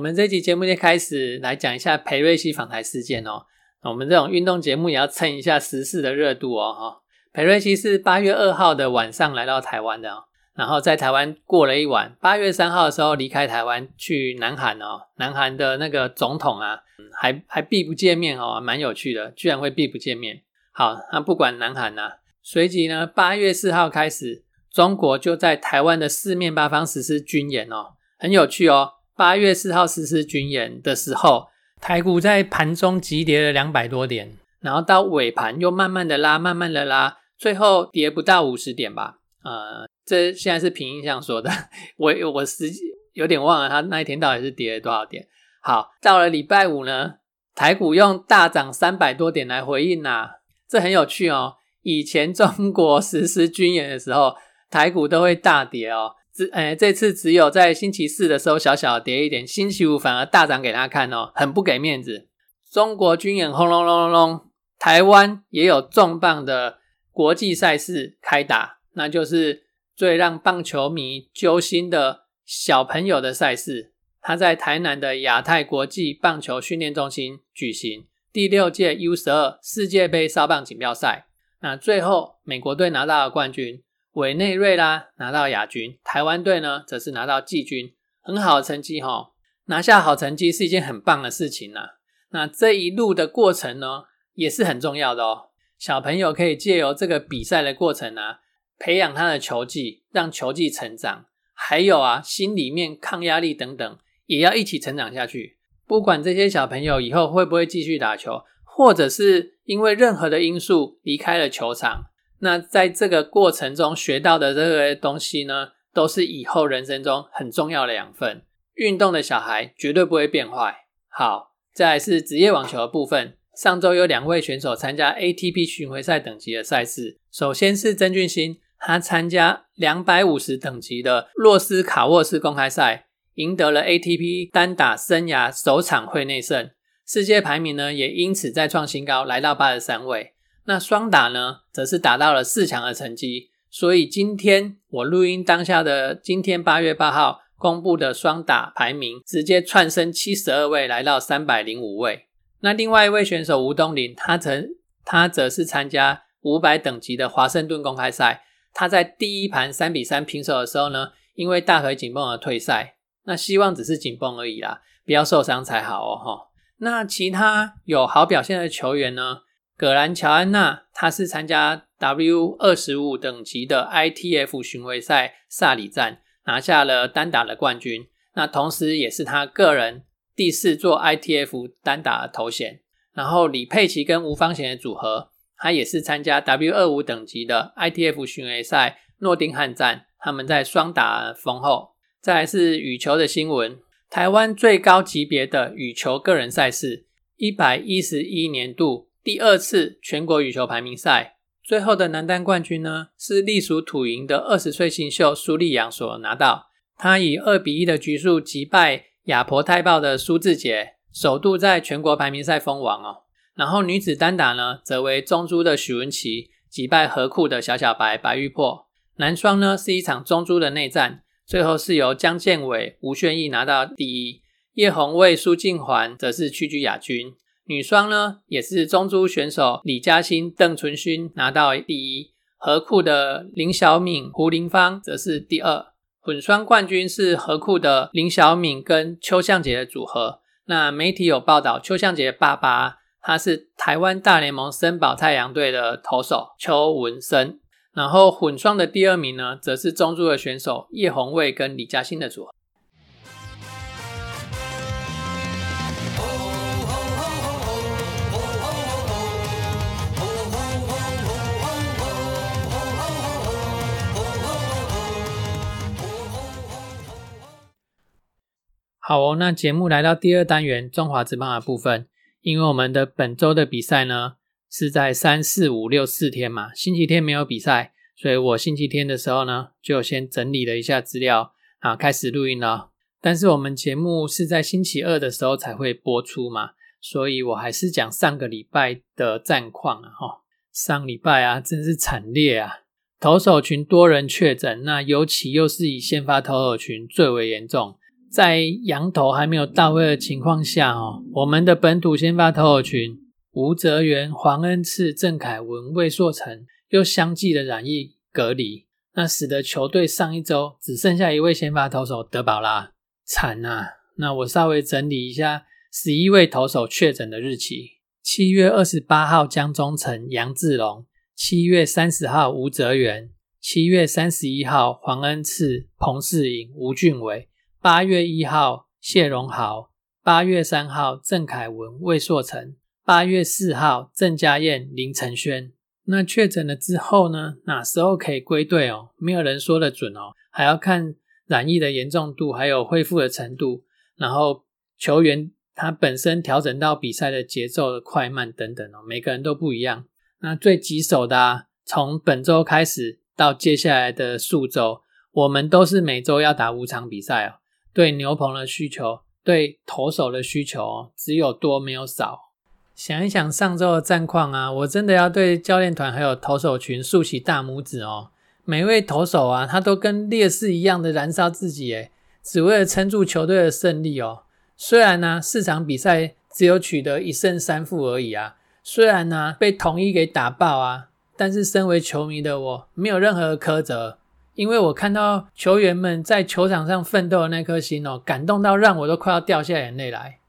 我们这集节目就开始来讲一下裴瑞熙访台事件哦。我们这种运动节目也要蹭一下时事的热度哦。哈，裴瑞熙是八月二号的晚上来到台湾的哦，然后在台湾过了一晚。八月三号的时候离开台湾去南韩哦，南韩的那个总统啊，还还避不见面哦，蛮有趣的，居然会避不见面。好，那不管南韩呐，随即呢，八月四号开始，中国就在台湾的四面八方实施军演哦，很有趣哦。八月四号实施军演的时候，台股在盘中急跌了两百多点，然后到尾盘又慢慢的拉，慢慢的拉，最后跌不到五十点吧。呃，这现在是凭印象说的，我我实际有点忘了，他那一天到底是跌了多少点。好，到了礼拜五呢，台股用大涨三百多点来回应呐，这很有趣哦。以前中国实施军演的时候，台股都会大跌哦。只诶，这次只有在星期四的时候小小跌一点，星期五反而大涨给他看哦，很不给面子。中国军演轰隆隆隆隆，台湾也有重磅的国际赛事开打，那就是最让棒球迷揪心的小朋友的赛事。他在台南的亚太国际棒球训练中心举行第六届 U 十二世界杯少棒锦标赛，那最后美国队拿到了冠军。委内瑞拉拿到亚军，台湾队呢则是拿到季军，很好的成绩哈。拿下好成绩是一件很棒的事情呐。那这一路的过程呢，也是很重要的哦。小朋友可以借由这个比赛的过程啊，培养他的球技，让球技成长。还有啊，心里面抗压力等等，也要一起成长下去。不管这些小朋友以后会不会继续打球，或者是因为任何的因素离开了球场。那在这个过程中学到的这个东西呢，都是以后人生中很重要的养分。运动的小孩绝对不会变坏。好，再是职业网球的部分。上周有两位选手参加 ATP 巡回赛等级的赛事。首先是曾俊欣，他参加两百五十等级的洛斯卡沃斯公开赛，赢得了 ATP 单打生涯首场会内胜，世界排名呢也因此再创新高，来到八十三位。那双打呢，则是达到了四强的成绩，所以今天我录音当下的今天八月八号公布的双打排名，直接窜升七十二位，来到三百零五位。那另外一位选手吴东林，他曾他则是参加五百等级的华盛顿公开赛，他在第一盘三比三平手的时候呢，因为大腿紧绷而退赛。那希望只是紧绷而已啦，不要受伤才好哦哈。那其他有好表现的球员呢？葛兰乔安娜，她是参加 W 二十五等级的 ITF 巡回赛萨里站，拿下了单打的冠军。那同时也是她个人第四座 ITF 单打的头衔。然后李佩琦跟吴方贤的组合，他也是参加 W 二五等级的 ITF 巡回赛诺丁汉站，他们在双打封后。再来是羽球的新闻，台湾最高级别的羽球个人赛事一百一十一年度。第二次全国羽球排名赛，最后的男单冠军呢，是隶属土营的二十岁新秀苏立阳所拿到。他以二比一的局数击败亚婆泰报的苏志杰，首度在全国排名赛封王哦。然后女子单打呢，则为中珠的许文琪击败河库的小小白白玉珀。男双呢，是一场中珠的内战，最后是由江建伟、吴炫义拿到第一，叶红卫、苏静环则是屈居亚军。女双呢，也是中珠选手李嘉欣、邓淳勋拿到第一，河库的林小敏、胡林芳则是第二。混双冠军是河库的林小敏跟邱向杰的组合。那媒体有报道，邱向杰爸爸他是台湾大联盟森宝太阳队的投手邱文生。然后混双的第二名呢，则是中珠的选手叶红卫跟李嘉欣的组合。好哦，那节目来到第二单元中华职棒的部分，因为我们的本周的比赛呢是在三四五六四天嘛，星期天没有比赛，所以我星期天的时候呢就先整理了一下资料啊，开始录音了。但是我们节目是在星期二的时候才会播出嘛，所以我还是讲上个礼拜的战况啊，哈，上礼拜啊真是惨烈啊，投手群多人确诊，那尤其又是以先发投手群最为严重。在羊头还没有到位的情况下，哦，我们的本土先发投手群吴泽源、黄恩赐、郑凯文、魏硕成又相继的染疫隔离，那使得球队上一周只剩下一位先发投手德保拉，惨啊！那我稍微整理一下十一位投手确诊的日期：七月二十八号江中诚、杨志龙，七月三十号吴泽源，七月三十一号黄恩赐、彭世颖、吴俊伟。八月一号，谢荣豪；八月三号，郑凯文、魏硕成；八月四号，郑家燕、林承轩。那确诊了之后呢？哪时候可以归队哦？没有人说得准哦，还要看染疫的严重度，还有恢复的程度，然后球员他本身调整到比赛的节奏的快慢等等哦，每个人都不一样。那最棘手的，啊，从本周开始到接下来的数周，我们都是每周要打五场比赛哦。对牛棚的需求，对投手的需求，只有多没有少。想一想上周的战况啊，我真的要对教练团还有投手群竖起大拇指哦。每位投手啊，他都跟烈士一样的燃烧自己，诶，只为了撑住球队的胜利哦。虽然呢，四场比赛只有取得一胜三负而已啊。虽然呢，被统一给打爆啊，但是身为球迷的我，没有任何苛责。因为我看到球员们在球场上奋斗的那颗心哦，感动到让我都快要掉下眼泪来。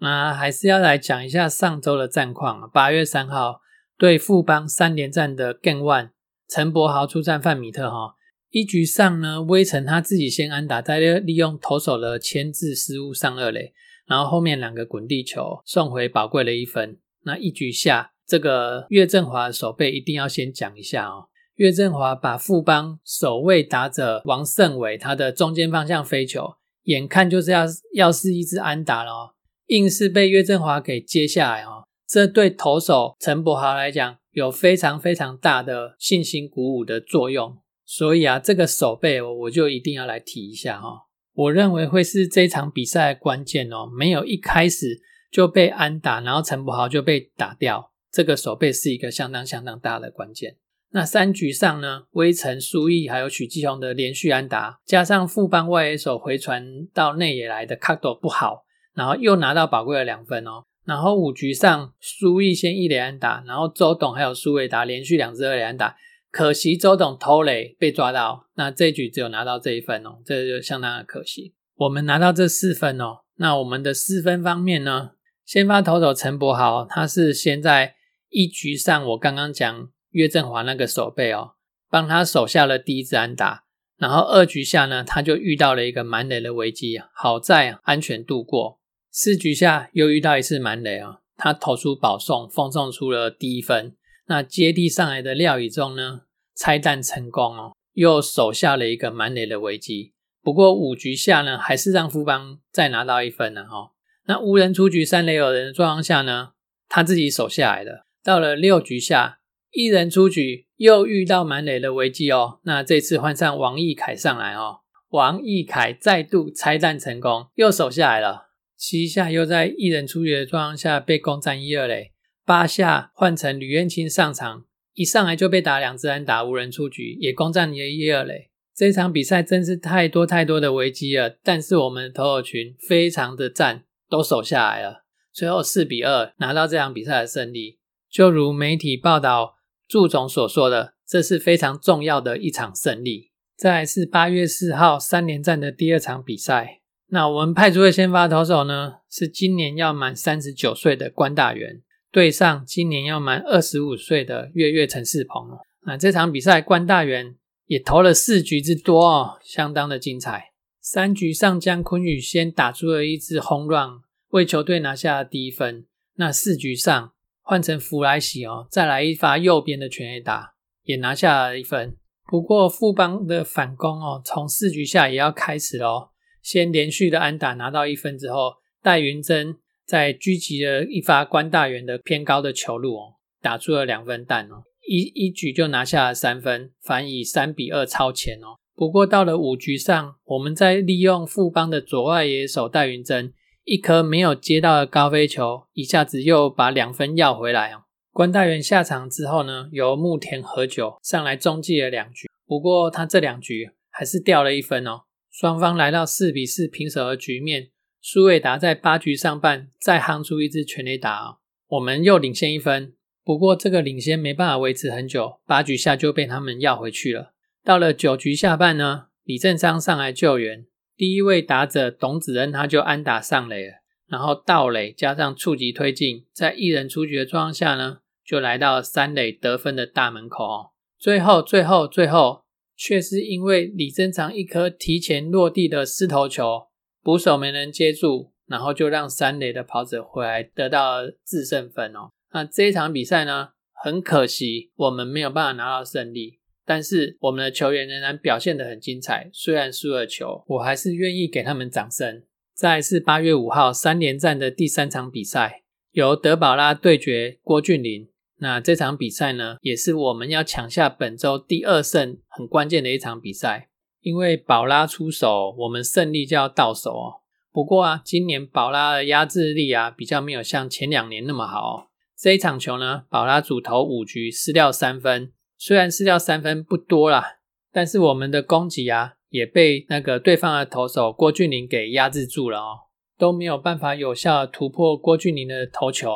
那还是要来讲一下上周的战况。八月三号对富邦三连战的 Game One，陈柏豪出战范米特哈。一局上呢，威城他自己先安打，再利用投手的牵制失误上二垒，然后后面两个滚地球送回宝贵的一分。那一局下，这个岳振华的手背一定要先讲一下哦。岳振华把富邦守卫打者王胜伟他的中间方向飞球，眼看就是要要是一支安打了，硬是被岳振华给接下来哦。这对投手陈柏豪来讲有非常非常大的信心鼓舞的作用。所以啊，这个守备我就一定要来提一下哈。我认为会是这场比赛的关键哦。没有一开始就被安打，然后陈柏豪就被打掉，这个守备是一个相当相当大的关键。那三局上呢，威城、苏毅还有许继宏的连续安打，加上副帮外野手回传到内野来的卡斗不好，然后又拿到宝贵的两分哦。然后五局上，苏毅先一连安打，然后周董还有苏伟达连续两支二连安打，可惜周董偷垒被抓到，那这局只有拿到这一分哦，这就相当的可惜。我们拿到这四分哦，那我们的四分方面呢，先发投手陈柏豪，他是先在一局上，我刚刚讲。岳振华那个手背哦，帮他守下了第一支安打，然后二局下呢，他就遇到了一个满垒的危机，好在安全度过。四局下又遇到一次满垒啊，他投出保送，奉送出了第一分。那接地上来的廖宇中呢，拆弹成功哦，又守下了一个满垒的危机。不过五局下呢，还是让富邦再拿到一分了哈。那无人出局、三垒有人的状况下呢，他自己守下来的。到了六局下。一人出局，又遇到满垒的危机哦。那这次换上王毅凯上来哦，王毅凯再度拆弹成功，又守下来了。七下又在一人出局的状况下被攻占一二垒。八下换成吕彦青上场，一上来就被打两支安打，无人出局，也攻占了一二垒。这场比赛真是太多太多的危机了，但是我们的投手群非常的赞，都守下来了。最后四比二拿到这场比赛的胜利，就如媒体报道。祝总所说的，这是非常重要的一场胜利。再是八月四号三连战的第二场比赛，那我们派出的先发投手呢，是今年要满三十九岁的关大元，对上今年要满二十五岁的月月陈世鹏。那这场比赛关大元也投了四局之多哦，相当的精彩。三局上江坤宇先打出了一支轰 run，为球队拿下了第一分。那四局上。换成弗莱喜哦，再来一发右边的全垒打，也拿下了一分。不过富邦的反攻哦，从四局下也要开始喽。先连续的安打拿到一分之后，戴云珍在狙击了一发关大元的偏高的球路哦，打出了两分弹哦，一一局就拿下了三分，反以三比二超前哦。不过到了五局上，我们在利用富邦的左外野手戴云珍一颗没有接到的高飞球，一下子又把两分要回来哦。关大元下场之后呢，由木田和久上来中继了两局，不过他这两局还是掉了一分哦。双方来到四比四平手的局面，苏伟达在八局上半再夯出一支全垒打哦，我们又领先一分。不过这个领先没办法维持很久，八局下就被他们要回去了。到了九局下半呢，李正昌上来救援，第一位打者董子恩他就安打上垒了，然后盗垒加上触及推进，在一人出局的状况下呢，就来到三垒得分的大门口哦。最后最后最后，却是因为李正昌一颗提前落地的狮头球，捕手没能接住，然后就让三垒的跑者回来得到制胜分哦。那这一场比赛呢，很可惜我们没有办法拿到胜利。但是我们的球员仍然表现得很精彩，虽然输了球，我还是愿意给他们掌声。再是八月五号三连战的第三场比赛，由德保拉对决郭俊麟。那这场比赛呢，也是我们要抢下本周第二胜很关键的一场比赛，因为宝拉出手，我们胜利就要到手哦。不过啊，今年宝拉的压制力啊，比较没有像前两年那么好。这一场球呢，宝拉主投五局失掉三分。虽然失掉三分不多啦，但是我们的攻击啊也被那个对方的投手郭俊麟给压制住了哦，都没有办法有效突破郭俊麟的投球，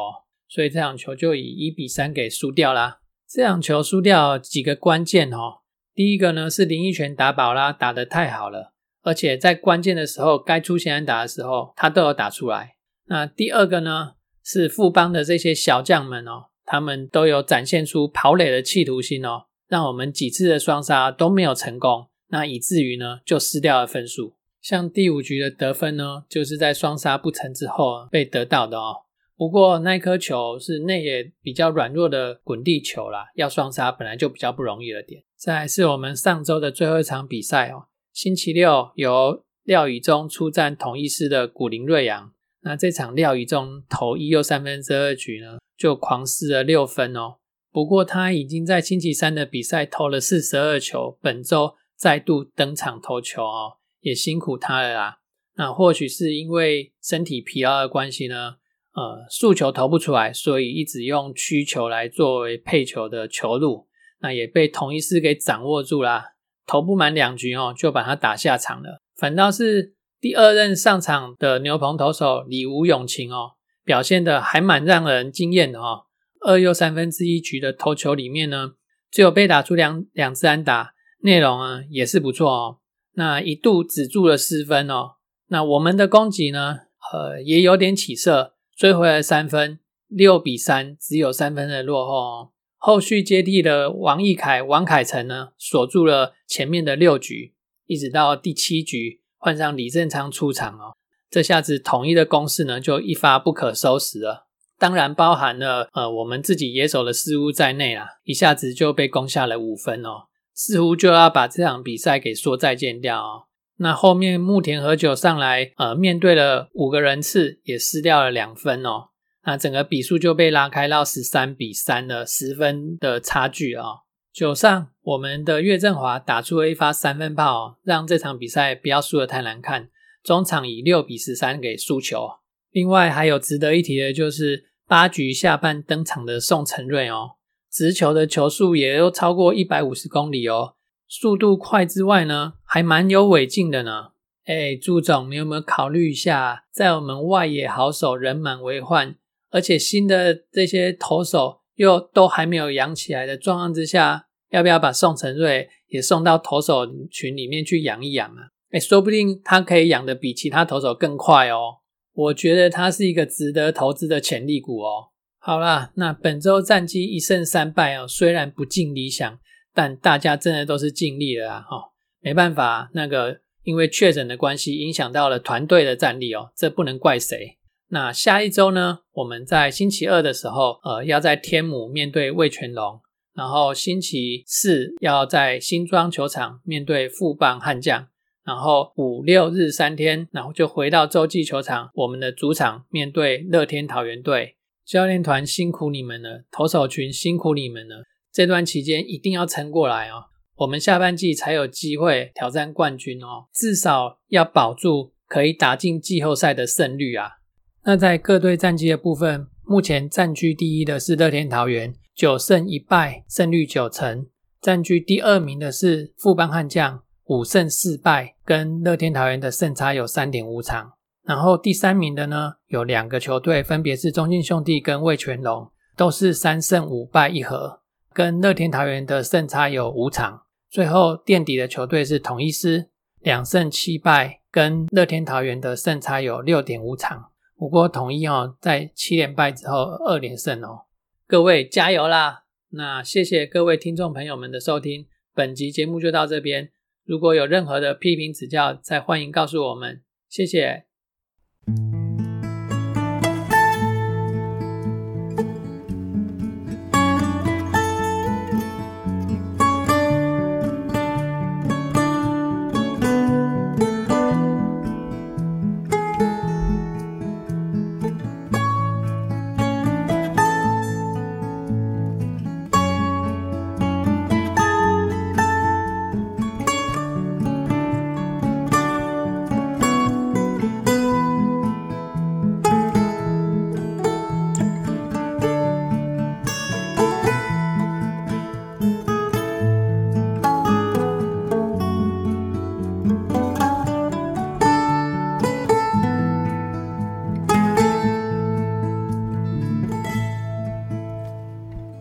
所以这场球就以一比三给输掉啦。这场球输掉几个关键哦，第一个呢是林奕泉打保拉打得太好了，而且在关键的时候该出现安打的时候他都有打出来。那第二个呢是富邦的这些小将们哦。他们都有展现出跑垒的企图心哦，让我们几次的双杀都没有成功，那以至于呢就失掉了分数。像第五局的得分呢，就是在双杀不成之后被得到的哦。不过那颗球是内野比较软弱的滚地球啦，要双杀本来就比较不容易了点。再来是我们上周的最后一场比赛哦，星期六由廖宇中出战同一师的古林瑞阳。那这场廖宇中投一又三分之二局呢？就狂失了六分哦。不过他已经在星期三的比赛投了四十二球，本周再度登场投球哦，也辛苦他了啦。那或许是因为身体疲劳的关系呢，呃，速球投不出来，所以一直用曲球来作为配球的球路，那也被同一师给掌握住啦。投不满两局哦，就把他打下场了。反倒是第二任上场的牛棚投手李吴永晴哦。表现的还蛮让人惊艳的哦，二又三分之一局的投球里面呢，只有被打出两两次安打，内容啊也是不错哦。那一度止住了失分哦。那我们的攻击呢，呃也有点起色，追回了三分，六比三，只有三分的落后哦。后续接替的王义凯、王凯成呢，锁住了前面的六局，一直到第七局换上李正昌出场哦。这下子统一的攻势呢，就一发不可收拾了。当然包含了呃我们自己野手的失误在内啦，一下子就被攻下了五分哦，似乎就要把这场比赛给说再见掉哦。那后面木田和久上来，呃，面对了五个人次，也失掉了两分哦。那整个比数就被拉开到十三比三了，十分的差距啊。九上我们的岳振华打出了一发三分炮，让这场比赛不要输得太难看。中场以六比十三给输球。另外还有值得一提的，就是八局下半登场的宋承瑞哦，直球的球速也都超过一百五十公里哦，速度快之外呢，还蛮有尾劲的呢。哎，朱总，你有没有考虑一下，在我们外野好手人满为患，而且新的这些投手又都还没有养起来的状况之下，要不要把宋承瑞也送到投手群里面去养一养啊？哎，说不定他可以养的比其他投手更快哦。我觉得他是一个值得投资的潜力股哦。好啦，那本周战绩一胜三败哦，虽然不尽理想，但大家真的都是尽力了啊。哈，没办法，那个因为确诊的关系，影响到了团队的战力哦，这不能怪谁。那下一周呢，我们在星期二的时候，呃，要在天母面对魏全龙，然后星期四要在新庄球场面对富邦悍将。然后五六日三天，然后就回到洲际球场，我们的主场面对乐天桃园队。教练团辛苦你们了，投手群辛苦你们了。这段期间一定要撑过来哦，我们下半季才有机会挑战冠军哦，至少要保住可以打进季后赛的胜率啊。那在各队战绩的部分，目前占据第一的是乐天桃园，九胜一败，胜率九成；占据第二名的是富邦悍将。五胜四败，跟乐天桃园的胜差有三点五场。然后第三名的呢，有两个球队，分别是中信兄弟跟味全龙，都是三胜五败一和，跟乐天桃园的胜差有五场。最后垫底的球队是统一狮，两胜七败，跟乐天桃园的胜差有六点五场。不过统一哦，在七连败之后二连胜哦，各位加油啦！那谢谢各位听众朋友们的收听，本集节目就到这边。如果有任何的批评指教，再欢迎告诉我们，谢谢。